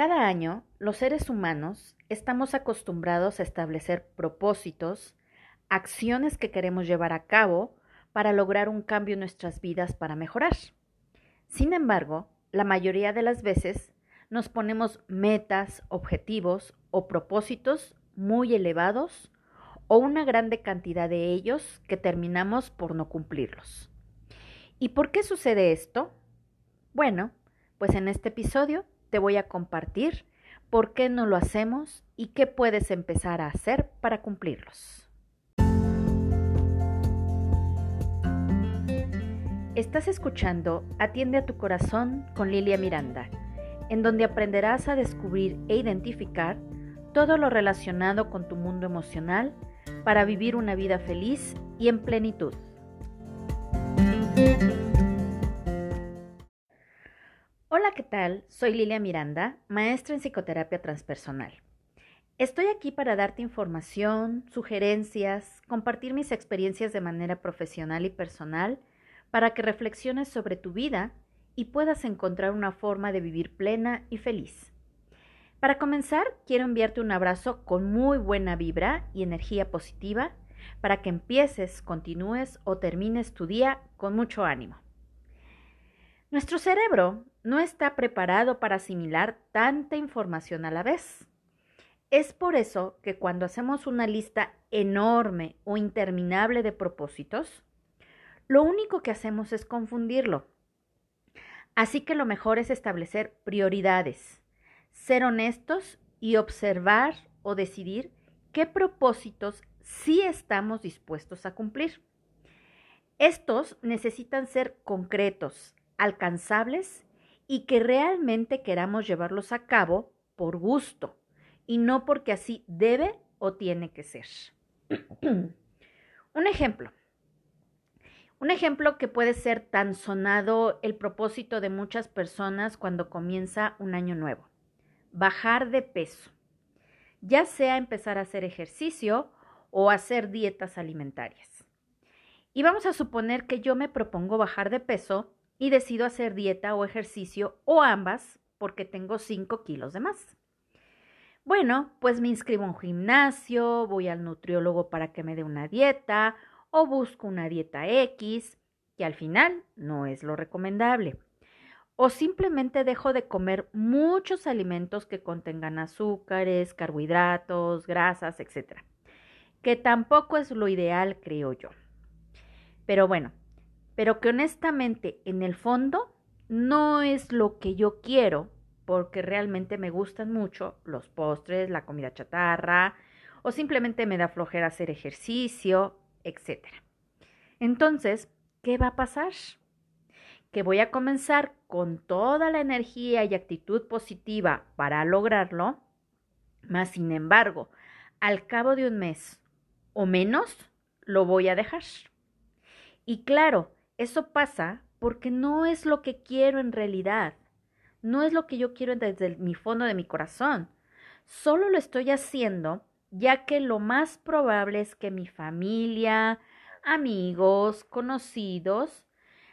Cada año, los seres humanos estamos acostumbrados a establecer propósitos, acciones que queremos llevar a cabo para lograr un cambio en nuestras vidas para mejorar. Sin embargo, la mayoría de las veces nos ponemos metas, objetivos o propósitos muy elevados o una grande cantidad de ellos que terminamos por no cumplirlos. ¿Y por qué sucede esto? Bueno, pues en este episodio te voy a compartir por qué no lo hacemos y qué puedes empezar a hacer para cumplirlos. Estás escuchando Atiende a tu corazón con Lilia Miranda, en donde aprenderás a descubrir e identificar todo lo relacionado con tu mundo emocional para vivir una vida feliz y en plenitud. Hola, ¿qué tal? Soy Lilia Miranda, maestra en psicoterapia transpersonal. Estoy aquí para darte información, sugerencias, compartir mis experiencias de manera profesional y personal para que reflexiones sobre tu vida y puedas encontrar una forma de vivir plena y feliz. Para comenzar, quiero enviarte un abrazo con muy buena vibra y energía positiva para que empieces, continúes o termines tu día con mucho ánimo. Nuestro cerebro no está preparado para asimilar tanta información a la vez. Es por eso que cuando hacemos una lista enorme o interminable de propósitos, lo único que hacemos es confundirlo. Así que lo mejor es establecer prioridades, ser honestos y observar o decidir qué propósitos sí estamos dispuestos a cumplir. Estos necesitan ser concretos, alcanzables y que realmente queramos llevarlos a cabo por gusto y no porque así debe o tiene que ser. Un ejemplo. Un ejemplo que puede ser tan sonado el propósito de muchas personas cuando comienza un año nuevo. Bajar de peso. Ya sea empezar a hacer ejercicio o hacer dietas alimentarias. Y vamos a suponer que yo me propongo bajar de peso y decido hacer dieta o ejercicio o ambas porque tengo 5 kilos de más. Bueno, pues me inscribo a un gimnasio, voy al nutriólogo para que me dé una dieta o busco una dieta X, que al final no es lo recomendable. O simplemente dejo de comer muchos alimentos que contengan azúcares, carbohidratos, grasas, etc. Que tampoco es lo ideal, creo yo. Pero bueno, pero que honestamente en el fondo no es lo que yo quiero, porque realmente me gustan mucho los postres, la comida chatarra, o simplemente me da flojera hacer ejercicio, etc. Entonces, ¿qué va a pasar? Que voy a comenzar con toda la energía y actitud positiva para lograrlo, más sin embargo, al cabo de un mes o menos, lo voy a dejar. Y claro, eso pasa porque no es lo que quiero en realidad. No es lo que yo quiero desde mi fondo de mi corazón. Solo lo estoy haciendo ya que lo más probable es que mi familia, amigos, conocidos,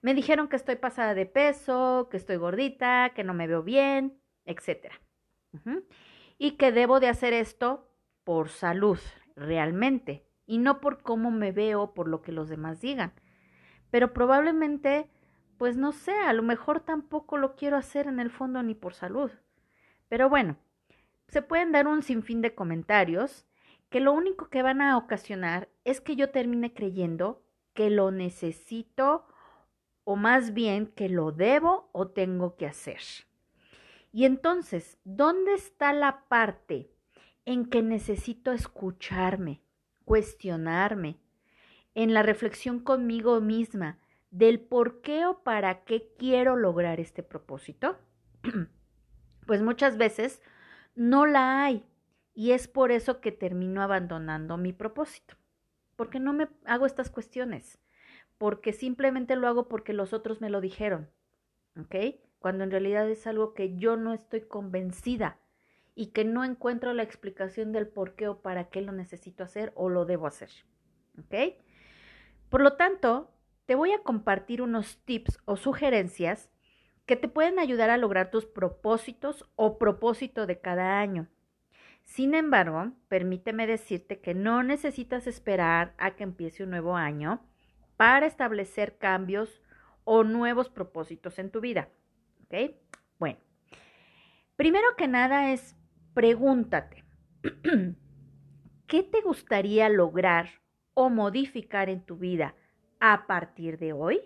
me dijeron que estoy pasada de peso, que estoy gordita, que no me veo bien, etc. Y que debo de hacer esto por salud, realmente, y no por cómo me veo, por lo que los demás digan pero probablemente, pues no sé, a lo mejor tampoco lo quiero hacer en el fondo ni por salud. Pero bueno, se pueden dar un sinfín de comentarios que lo único que van a ocasionar es que yo termine creyendo que lo necesito o más bien que lo debo o tengo que hacer. Y entonces, ¿dónde está la parte en que necesito escucharme, cuestionarme, en la reflexión conmigo misma del por qué o para qué quiero lograr este propósito, pues muchas veces no la hay y es por eso que termino abandonando mi propósito, porque no me hago estas cuestiones, porque simplemente lo hago porque los otros me lo dijeron, ¿ok? Cuando en realidad es algo que yo no estoy convencida y que no encuentro la explicación del por qué o para qué lo necesito hacer o lo debo hacer, ¿ok? Por lo tanto, te voy a compartir unos tips o sugerencias que te pueden ayudar a lograr tus propósitos o propósito de cada año. Sin embargo, permíteme decirte que no necesitas esperar a que empiece un nuevo año para establecer cambios o nuevos propósitos en tu vida. ¿Ok? Bueno, primero que nada es pregúntate, ¿qué te gustaría lograr o modificar en tu vida a partir de hoy?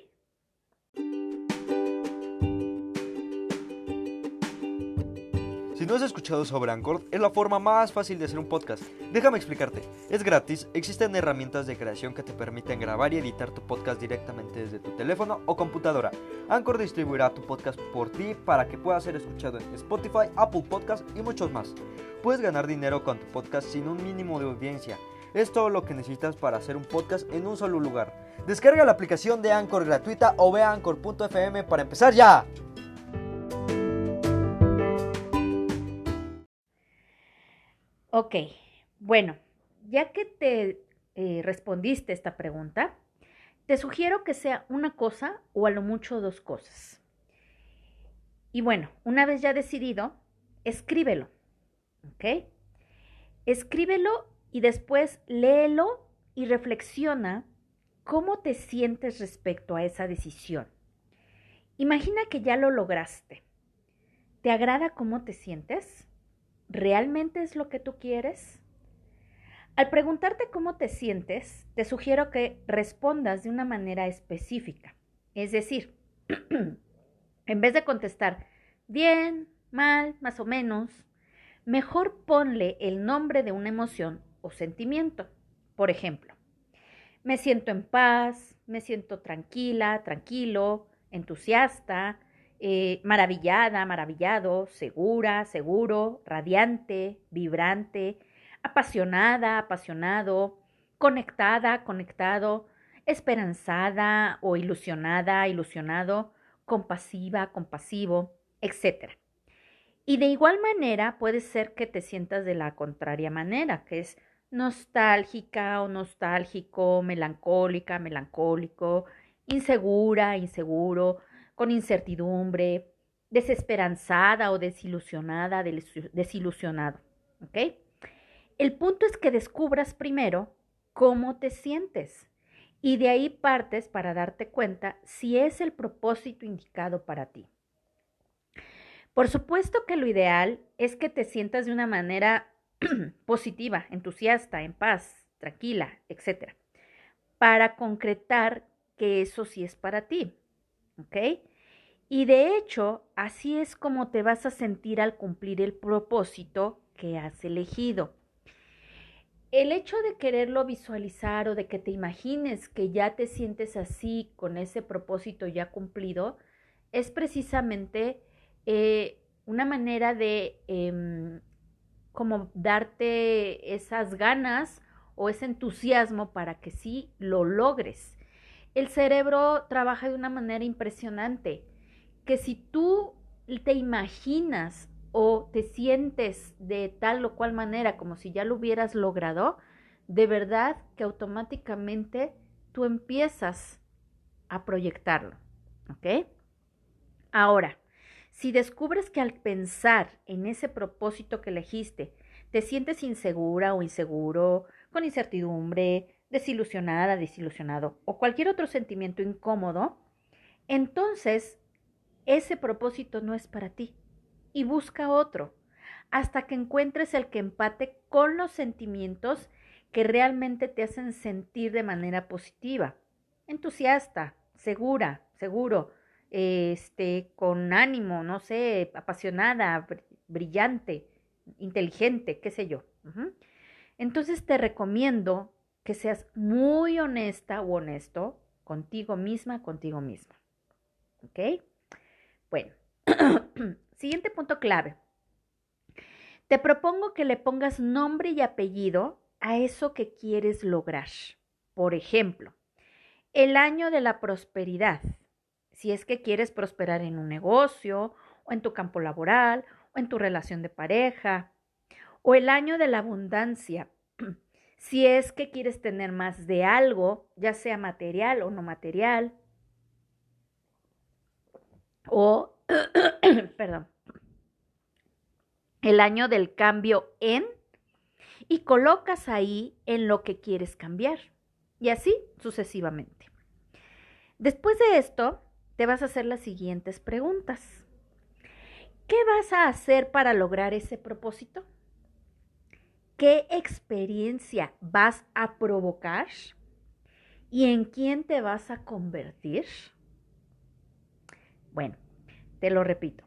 Si no has escuchado sobre Anchor, es la forma más fácil de hacer un podcast. Déjame explicarte. Es gratis, existen herramientas de creación que te permiten grabar y editar tu podcast directamente desde tu teléfono o computadora. Anchor distribuirá tu podcast por ti para que pueda ser escuchado en Spotify, Apple Podcast y muchos más. Puedes ganar dinero con tu podcast sin un mínimo de audiencia. Es todo lo que necesitas para hacer un podcast en un solo lugar. Descarga la aplicación de Anchor gratuita o ve a anchor.fm para empezar ya. Ok, bueno, ya que te eh, respondiste esta pregunta, te sugiero que sea una cosa o a lo mucho dos cosas. Y bueno, una vez ya decidido, escríbelo, ¿ok? Escríbelo y después léelo y reflexiona cómo te sientes respecto a esa decisión. Imagina que ya lo lograste. ¿Te agrada cómo te sientes? ¿Realmente es lo que tú quieres? Al preguntarte cómo te sientes, te sugiero que respondas de una manera específica. Es decir, en vez de contestar bien, mal, más o menos, mejor ponle el nombre de una emoción o sentimiento. Por ejemplo, me siento en paz, me siento tranquila, tranquilo, entusiasta, eh, maravillada, maravillado, segura, seguro, radiante, vibrante, apasionada, apasionado, conectada, conectado, esperanzada o ilusionada, ilusionado, compasiva, compasivo, etc. Y de igual manera puede ser que te sientas de la contraria manera, que es nostálgica o nostálgico, melancólica, melancólico, insegura, inseguro, con incertidumbre, desesperanzada o desilusionada, desilusionado. ¿Ok? El punto es que descubras primero cómo te sientes y de ahí partes para darte cuenta si es el propósito indicado para ti. Por supuesto que lo ideal es que te sientas de una manera positiva, entusiasta, en paz, tranquila, etc. Para concretar que eso sí es para ti. ¿ok? Y de hecho, así es como te vas a sentir al cumplir el propósito que has elegido. El hecho de quererlo visualizar o de que te imagines que ya te sientes así con ese propósito ya cumplido, es precisamente eh, una manera de em, como darte esas ganas o ese entusiasmo para que sí lo logres el cerebro trabaja de una manera impresionante, que si tú te imaginas o te sientes de tal o cual manera como si ya lo hubieras logrado, de verdad que automáticamente tú empiezas a proyectarlo, ¿ok? Ahora, si descubres que al pensar en ese propósito que elegiste, te sientes insegura o inseguro, con incertidumbre, desilusionada, desilusionado o cualquier otro sentimiento incómodo, entonces ese propósito no es para ti y busca otro hasta que encuentres el que empate con los sentimientos que realmente te hacen sentir de manera positiva, entusiasta, segura, seguro, este, con ánimo, no sé, apasionada, brillante, inteligente, qué sé yo. Entonces te recomiendo que seas muy honesta o honesto contigo misma, contigo misma. ¿Ok? Bueno, siguiente punto clave. Te propongo que le pongas nombre y apellido a eso que quieres lograr. Por ejemplo, el año de la prosperidad. Si es que quieres prosperar en un negocio, o en tu campo laboral, o en tu relación de pareja. O el año de la abundancia si es que quieres tener más de algo, ya sea material o no material, o perdón, el año del cambio en y colocas ahí en lo que quieres cambiar. Y así sucesivamente. Después de esto, te vas a hacer las siguientes preguntas. ¿Qué vas a hacer para lograr ese propósito? ¿Qué experiencia vas a provocar? ¿Y en quién te vas a convertir? Bueno, te lo repito.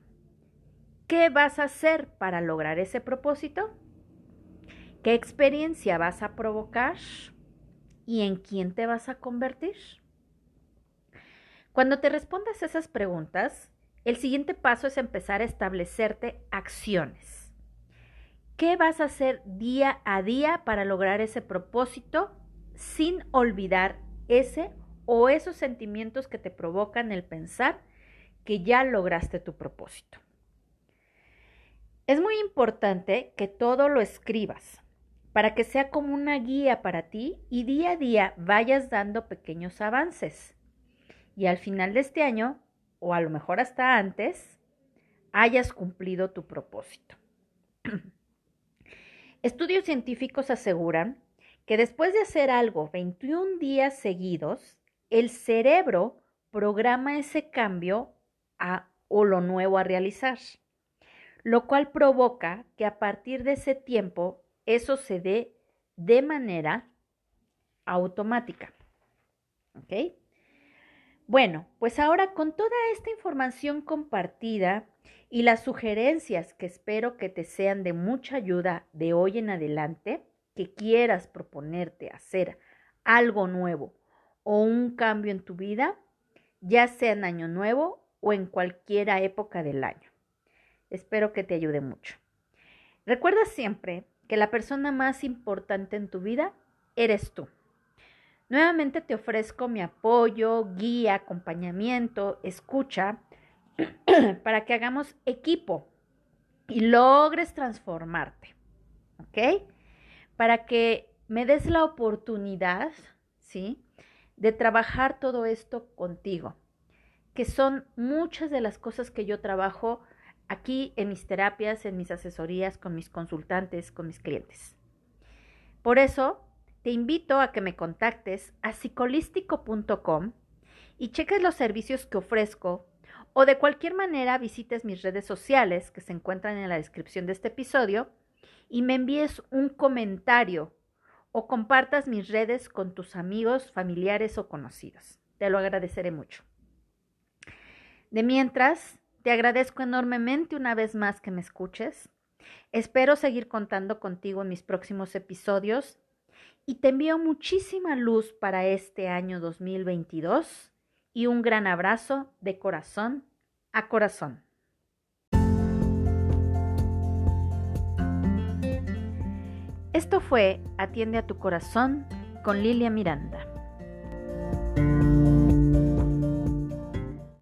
¿Qué vas a hacer para lograr ese propósito? ¿Qué experiencia vas a provocar? ¿Y en quién te vas a convertir? Cuando te respondas esas preguntas, el siguiente paso es empezar a establecerte acciones. ¿Qué vas a hacer día a día para lograr ese propósito sin olvidar ese o esos sentimientos que te provocan el pensar que ya lograste tu propósito? Es muy importante que todo lo escribas para que sea como una guía para ti y día a día vayas dando pequeños avances. Y al final de este año, o a lo mejor hasta antes, hayas cumplido tu propósito. Estudios científicos aseguran que después de hacer algo 21 días seguidos, el cerebro programa ese cambio a, o lo nuevo a realizar, lo cual provoca que a partir de ese tiempo eso se dé de manera automática. ¿Ok? Bueno, pues ahora con toda esta información compartida y las sugerencias que espero que te sean de mucha ayuda de hoy en adelante, que quieras proponerte hacer algo nuevo o un cambio en tu vida, ya sea en año nuevo o en cualquier época del año. Espero que te ayude mucho. Recuerda siempre que la persona más importante en tu vida eres tú. Nuevamente te ofrezco mi apoyo, guía, acompañamiento, escucha, para que hagamos equipo y logres transformarte. ¿Ok? Para que me des la oportunidad, ¿sí? De trabajar todo esto contigo, que son muchas de las cosas que yo trabajo aquí en mis terapias, en mis asesorías, con mis consultantes, con mis clientes. Por eso, te invito a que me contactes a psicolístico.com y cheques los servicios que ofrezco o de cualquier manera visites mis redes sociales que se encuentran en la descripción de este episodio y me envíes un comentario o compartas mis redes con tus amigos, familiares o conocidos. Te lo agradeceré mucho. De mientras, te agradezco enormemente una vez más que me escuches. Espero seguir contando contigo en mis próximos episodios y te envío muchísima luz para este año 2022 y un gran abrazo de corazón a corazón. Esto fue Atiende a tu corazón con Lilia Miranda.